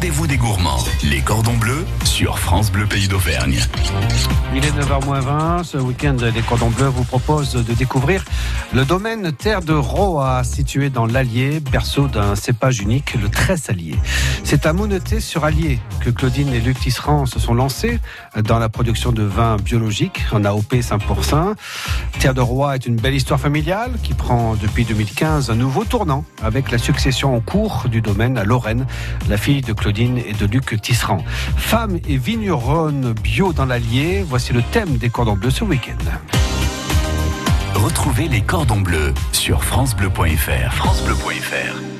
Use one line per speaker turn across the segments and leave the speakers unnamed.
rendez-vous des gourmands. Les cordons bleus sur France Bleu Pays d'Auvergne.
Il est 9h20. Ce week-end, les cordons bleus vous proposent de découvrir le domaine Terre de Roa, situé dans l'Allier, berceau d'un cépage unique, le Tressalier. C'est à Mouneté sur Allier que Claudine et Luc Tisserand se sont lancés dans la production de vins biologiques en AOP 5%. Terre de Roa est une belle histoire familiale qui prend depuis 2015 un nouveau tournant avec la succession en cours du domaine à Lorraine, la fille de Claudine et de Luc Tisserand. Femme et vigneronne bio dans l'Allier, voici le thème des cordons bleus ce week-end.
Retrouvez les cordons bleus sur francebleu.fr.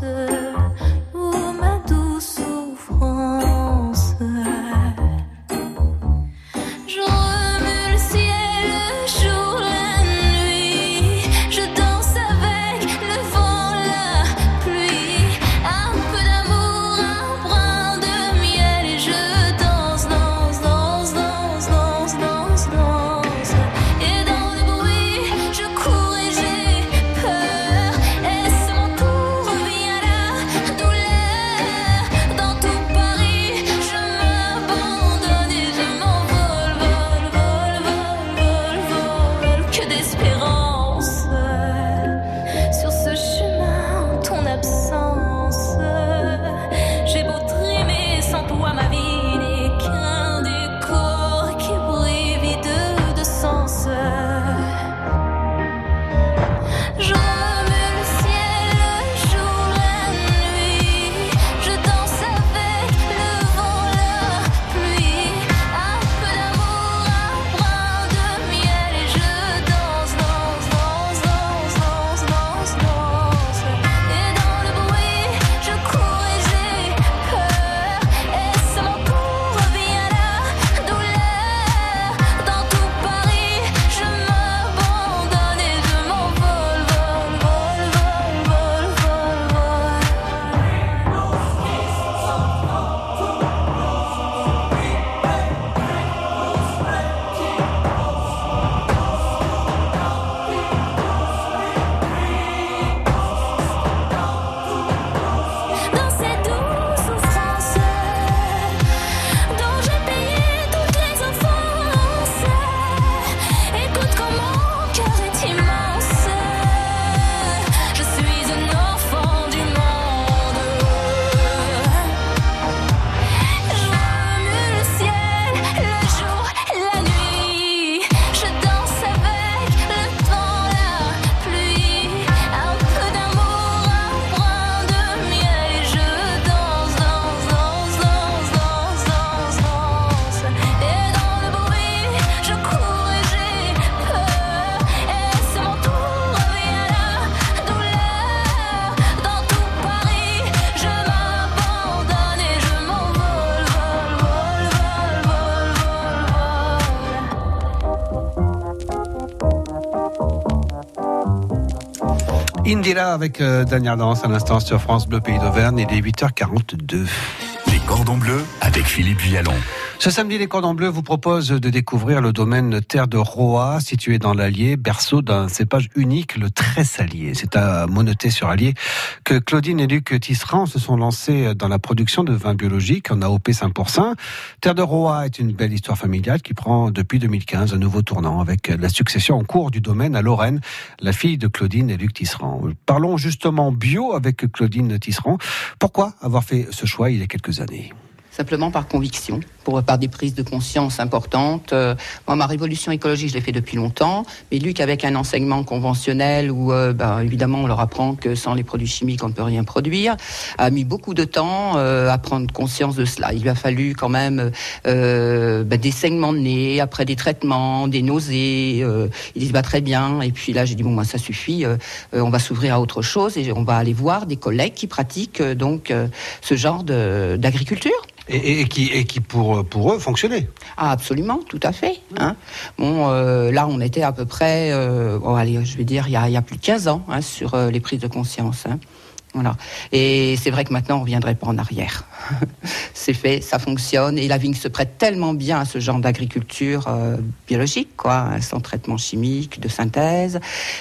Indira avec euh, Daniel Danse à l'instant sur France Bleu Pays d'Auvergne. Il est 8h42.
Les cordons bleus avec Philippe Vialon.
Ce samedi, les Cordons Bleus vous proposent de découvrir le domaine Terre de Roa, situé dans l'Allier, berceau d'un cépage unique, le Tressalier. C'est à Moneté-sur-Allier que Claudine et Luc Tisserand se sont lancés dans la production de vins biologiques en AOP 5%. Terre de Roa est une belle histoire familiale qui prend depuis 2015 un nouveau tournant avec la succession en cours du domaine à Lorraine, la fille de Claudine et Luc Tisserand. Parlons justement bio avec Claudine Tisserand. Pourquoi avoir fait ce choix il y a quelques années?
Simplement par conviction, pour, par des prises de conscience importantes. Euh, moi, ma révolution écologique, je l'ai fait depuis longtemps, mais Luc, avec un enseignement conventionnel où, ben, évidemment, on leur apprend que sans les produits chimiques, on ne peut rien produire, a mis beaucoup de temps euh, à prendre conscience de cela. Il lui a fallu quand même ben, des saignements de nez, après des traitements, des nausées. Euh, il dit, bah, très bien. Et puis là, j'ai dit, bon, moi, ça suffit, on va s'ouvrir à autre chose et on va aller voir des collègues qui pratiquent donc ce genre d'agriculture.
Et, qui, pour, eux, fonctionnait.
Ah, absolument, tout à fait. Hein. Bon, euh, là, on était à peu près, euh, je vais dire, il y a, il y a plus de 15 ans hein, sur euh, les prises de conscience. hein. Voilà. Et c'est vrai que maintenant, on ne reviendrait pas en arrière. c'est fait, ça fonctionne. Et la vigne se prête tellement bien à ce genre d'agriculture euh, biologique, quoi, sans traitement chimique, de synthèse.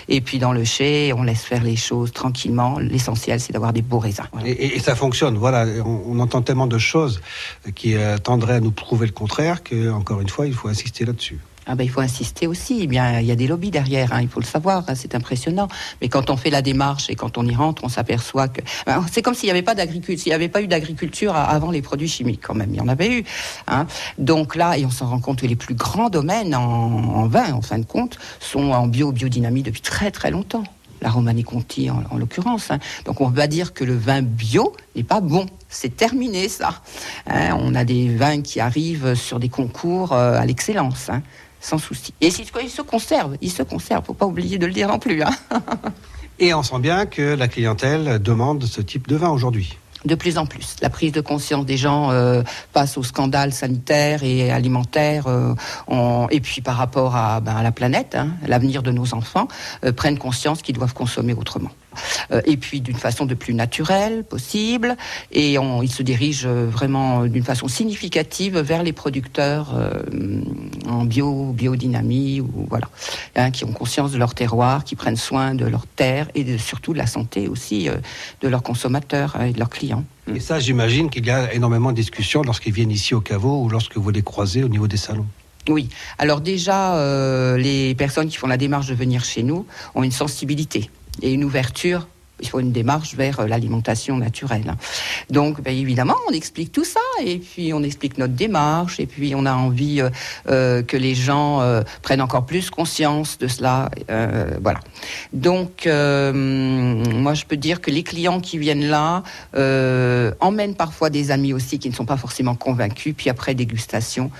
Et puis dans le chai, on laisse faire les choses tranquillement. L'essentiel, c'est d'avoir des beaux raisins.
Et, ça fonctionne. Voilà, on, on entend tellement de choses qui euh, tendraient à nous prouver le contraire que, encore une fois, il faut insister là-dessus.
Ah ben, il faut insister aussi. Eh bien, il y a des lobbies derrière, hein, il faut le savoir, hein, c'est impressionnant. Mais quand on fait la démarche et quand on y rentre, on s'aperçoit que ben, c'est comme s'il n'y avait pas avait pas eu d'agriculture avant les produits chimiques quand même. Il y en avait eu. Hein. Donc là, et on s'en rend compte que les plus grands domaines en, vin, en fin de compte, sont en bio, biodynamie depuis très très longtemps. La Romanée Conti en, en l'occurrence. Donc on va dire que le vin bio n'est pas bon. C'est terminé ça. On a des vins qui arrivent sur des concours euh, à l'excellence. Sans souci. Et si- il se conserve, il se conserve, faut pas oublier de le dire non plus. hein.
Et on sent bien que la clientèle demande ce type de vin aujourd'hui.
De plus en plus, la prise de conscience des gens euh, passe au scandale sanitaire et alimentaire, euh, on- et puis par rapport à, ben, à la planète, hein, l'avenir de nos enfants, euh, prennent conscience qu'ils doivent consommer autrement. Euh, et puis d'une façon de plus naturelle possible, et on, ils se dirigent euh, vraiment d'une façon significative vers les producteurs euh, en bio, biodynamie, ou voilà, hein, qui ont conscience de leur terroir, qui prennent soin de leur terre et de- surtout de la santé aussi euh, de leurs consommateurs hein, et de leurs clients.
Et ça, j'imagine qu'il y a énormément de discussions lorsqu'ils viennent ici au caveau ou lorsque vous les croisez au niveau des salons.
Oui. Alors déjà, euh, les personnes qui font la démarche de venir chez nous ont une sensibilité et une ouverture. Il faut une démarche vers euh, l'alimentation naturelle. Donc, ben, évidemment, on explique tout ça et puis on explique notre démarche et puis on a envie euh, euh, que les gens prennent encore plus conscience de cela. voilà. Donc, moi, je peux dire que les clients qui viennent là emmènent parfois des amis aussi qui ne sont pas forcément convaincus. Puis après dégustation,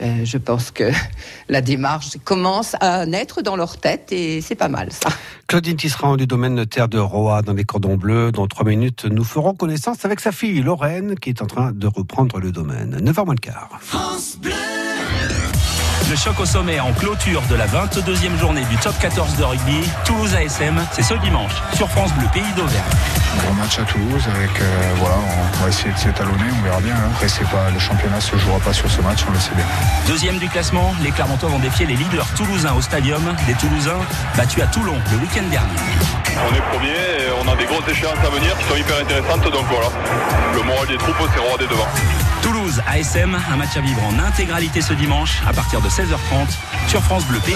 euh, je pense que la démarche commence à naître dans leur tête et c'est pas mal ça.
Claudine Tisserand du domaine Terre de Roa dans les Cordons Bleus. Dans trois minutes, nous ferons connaissance avec sa fille Lorraine qui est en train de reprendre le domaine. 9h moins le quart.
Le choc au sommet en clôture de la 22e journée du top 14 de rugby, Toulouse ASM, c'est ce dimanche sur France Bleu Pays d'Auvergne.
Gros match à Toulouse avec euh, voilà, on va essayer de s'étalonner, on verra bien. hein. Après c'est pas le championnat se jouera pas sur ce match, on le sait bien.
Deuxième du classement, les Clermontois vont défier les leaders toulousains au stadium, des Toulousains battus à Toulon le week-end dernier.
On est premier et on a des grosses échéances à venir qui sont hyper intéressantes. Donc voilà, le moral des troupes, c'est rodé devant.
Toulouse ASM, un match à vivre en intégralité ce dimanche à partir de 16h30 sur France Bleu Pays.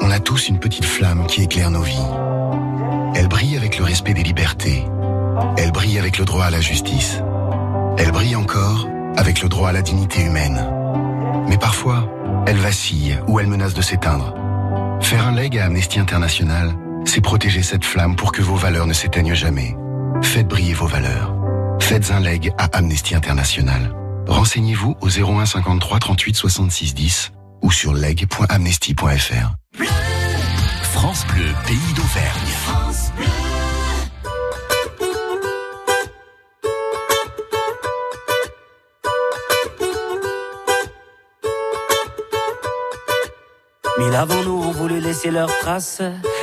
On a tous une petite flamme qui éclaire nos vies. Elle brille avec le respect des libertés. Elle brille avec le droit à la justice. Elle brille encore avec le droit à la dignité humaine. Mais parfois, elle vacille ou elle menace de s'éteindre. Faire un leg à Amnesty International, c'est protéger cette flamme pour que vos valeurs ne s'éteignent jamais. Faites briller vos valeurs. Faites un leg à Amnesty International. Renseignez-vous au 01 53 38 66 10 ou sur leg.amnesty.fr.
France Bleu, pays d'Auvergne.
Mille avant nous ont voulu laisser leurs traces,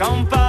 Chanter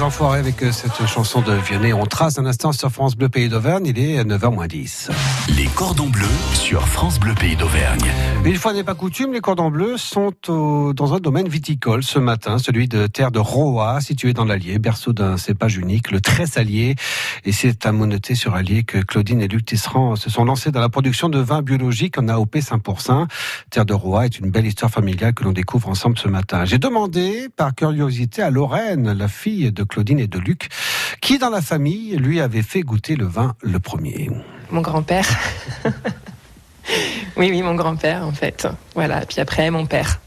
les
enfoirés avec euh, cette chanson de Vianney. On trace un instant sur France Bleu Pays d'Auvergne. Il est 9h10.
Les cordons bleus sur France Bleu Pays d'Auvergne.
Une fois n'est pas coutume, les cordons bleus sont au- dans un domaine viticole ce matin, celui de terre de Roa, situé dans l'Allier, berceau d'un cépage unique, le Tressalier. Et c'est à Moneté sur Allier que Claudine et Luc Tisserand se sont lancés dans la production de vins biologiques en AOP 5%. Terre de Roa est une belle histoire familiale que l'on découvre ensemble ce matin. J'ai demandé, par curiosité, à Lorraine, la fille de Claudine et de Luc, qui dans la famille lui avait fait goûter le vin le premier.
Mon grand-père. oui, oui, mon grand-père, en fait. Voilà. Puis après, mon père.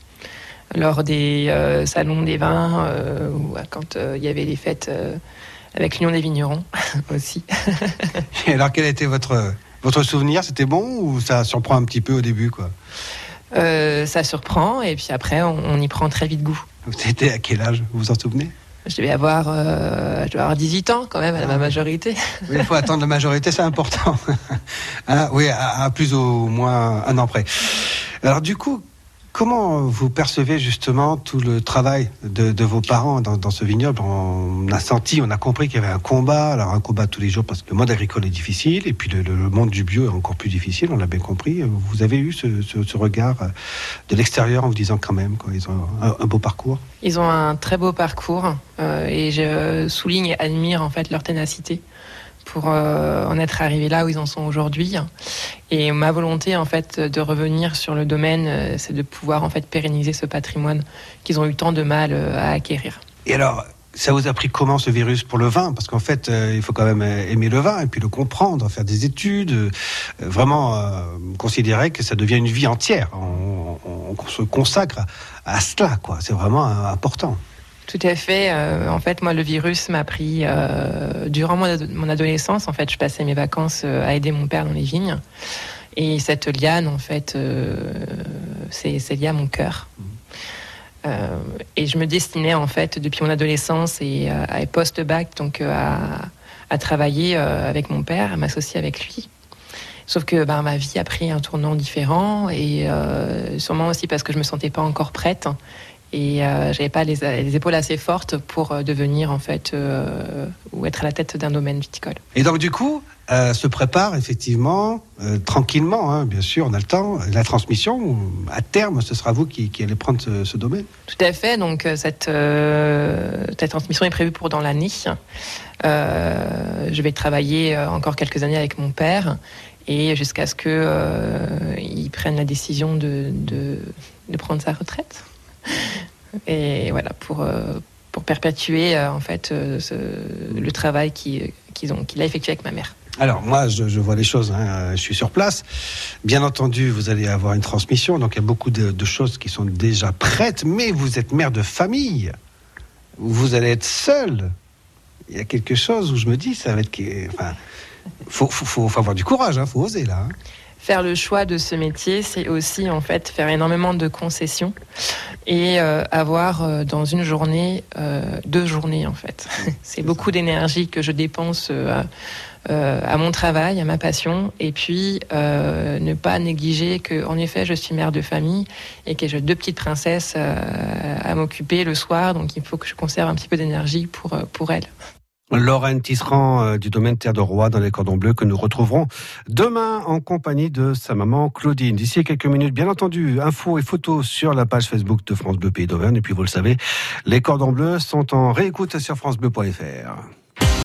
Lors des euh, salons des vins, euh, ou quand euh, il y avait les fêtes avec l'Union des vignerons aussi.
Et alors, quel était votre, votre souvenir? C'était bon ou ça surprend un petit peu au début quoi?
Ça surprend, et puis après, on, on y prend très vite goût.
C'était à quel âge? Vous vous en souvenez?
Je devais avoir, euh, je devais avoir 18 ans quand même, à ma majorité.
Oui, Il faut attendre la majorité, c'est important. Ah, oui, à, à plus ou moins un an près. Alors du coup, comment vous percevez justement tout le travail de, vos parents dans, ce vignoble? On a senti, on a compris qu'il y avait un combat, alors un combat tous les jours parce que le monde agricole est difficile et puis le, monde du bio est encore plus difficile, on l'a bien compris. Vous avez eu ce, regard de l'extérieur en vous disant quand même, quoi, ils ont un, un beau parcours?
Ils ont un très beau parcours euh, et je souligne et admire en fait leur ténacité pour euh, en être arrivés là où ils en sont aujourd'hui. Et ma volonté en fait de revenir sur le domaine, euh, c'est de pouvoir en fait pérenniser ce patrimoine qu'ils ont eu tant de mal euh, à acquérir.
Et alors, ça vous a pris comment ce virus pour le vin? Parce qu'en fait, il faut quand même aimer le vin et puis le comprendre, faire des études, vraiment considérer que ça devient une vie entière. On, se consacre à, cela, quoi. C'est vraiment important.
Tout à fait. euh, en fait, moi, le virus m'a pris euh, durant mon, ado- mon adolescence. En fait, je passais mes vacances euh, à aider mon père dans les vignes. Et cette liane, en fait, c'est lié à mon cœur. Euh, et je me destinais, en fait, depuis mon adolescence et, à post-bac, donc à, à travailler avec mon père, à m'associer avec lui. Sauf que ben, ma vie a pris un tournant différent et euh, sûrement aussi parce que je me sentais pas encore prête et euh, j'avais pas les, les épaules assez fortes pour euh, devenir en fait euh, ou être à la tête d'un domaine viticole.
Et donc, du coup, euh, se prépare effectivement, tranquillement, hein, bien sûr, on a le temps. La transmission, à terme, ce sera vous qui, qui allez prendre ce, ce domaine.
Tout à fait. Donc cette, cette transmission est prévue pour dans l'année. Je vais travailler encore quelques années avec mon père et jusqu'à ce que il prenne la décision de, de, de prendre sa retraite. Et voilà pour euh, pour perpétuer euh, en fait euh, le travail qui- qu'ils ont qu'il a effectué avec ma mère.
Alors moi, je, vois les choses, hein, je suis sur place. Bien entendu, vous allez avoir une transmission, donc il y a beaucoup de, choses qui sont déjà prêtes, mais vous êtes mère de famille, vous allez être seul. Il y a quelque chose où je me dis, ça va être... Enfin, faut, avoir du courage, hein, faut oser là. hein.
Faire le choix de ce métier, c'est aussi en fait faire énormément de concessions et euh, avoir euh, dans une journée euh, deux journées en fait. c'est beaucoup d'énergie que je dépense euh, euh, à mon travail, à ma passion, et puis euh, ne pas négliger que en effet je suis mère de famille et que j'ai deux petites princesses euh, à m'occuper le soir, donc il faut que je conserve un petit peu d'énergie pour pour elles.
Lorraine Tisserand euh, du domaine Terre de Roi dans les cordons bleus que nous retrouverons demain en compagnie de sa maman Claudine. D'ici quelques minutes, bien entendu, infos et photos sur la page Facebook de France Bleu Pays d'Auvergne. Et puis vous le savez, les cordons bleus sont en réécoute sur francebleu.fr.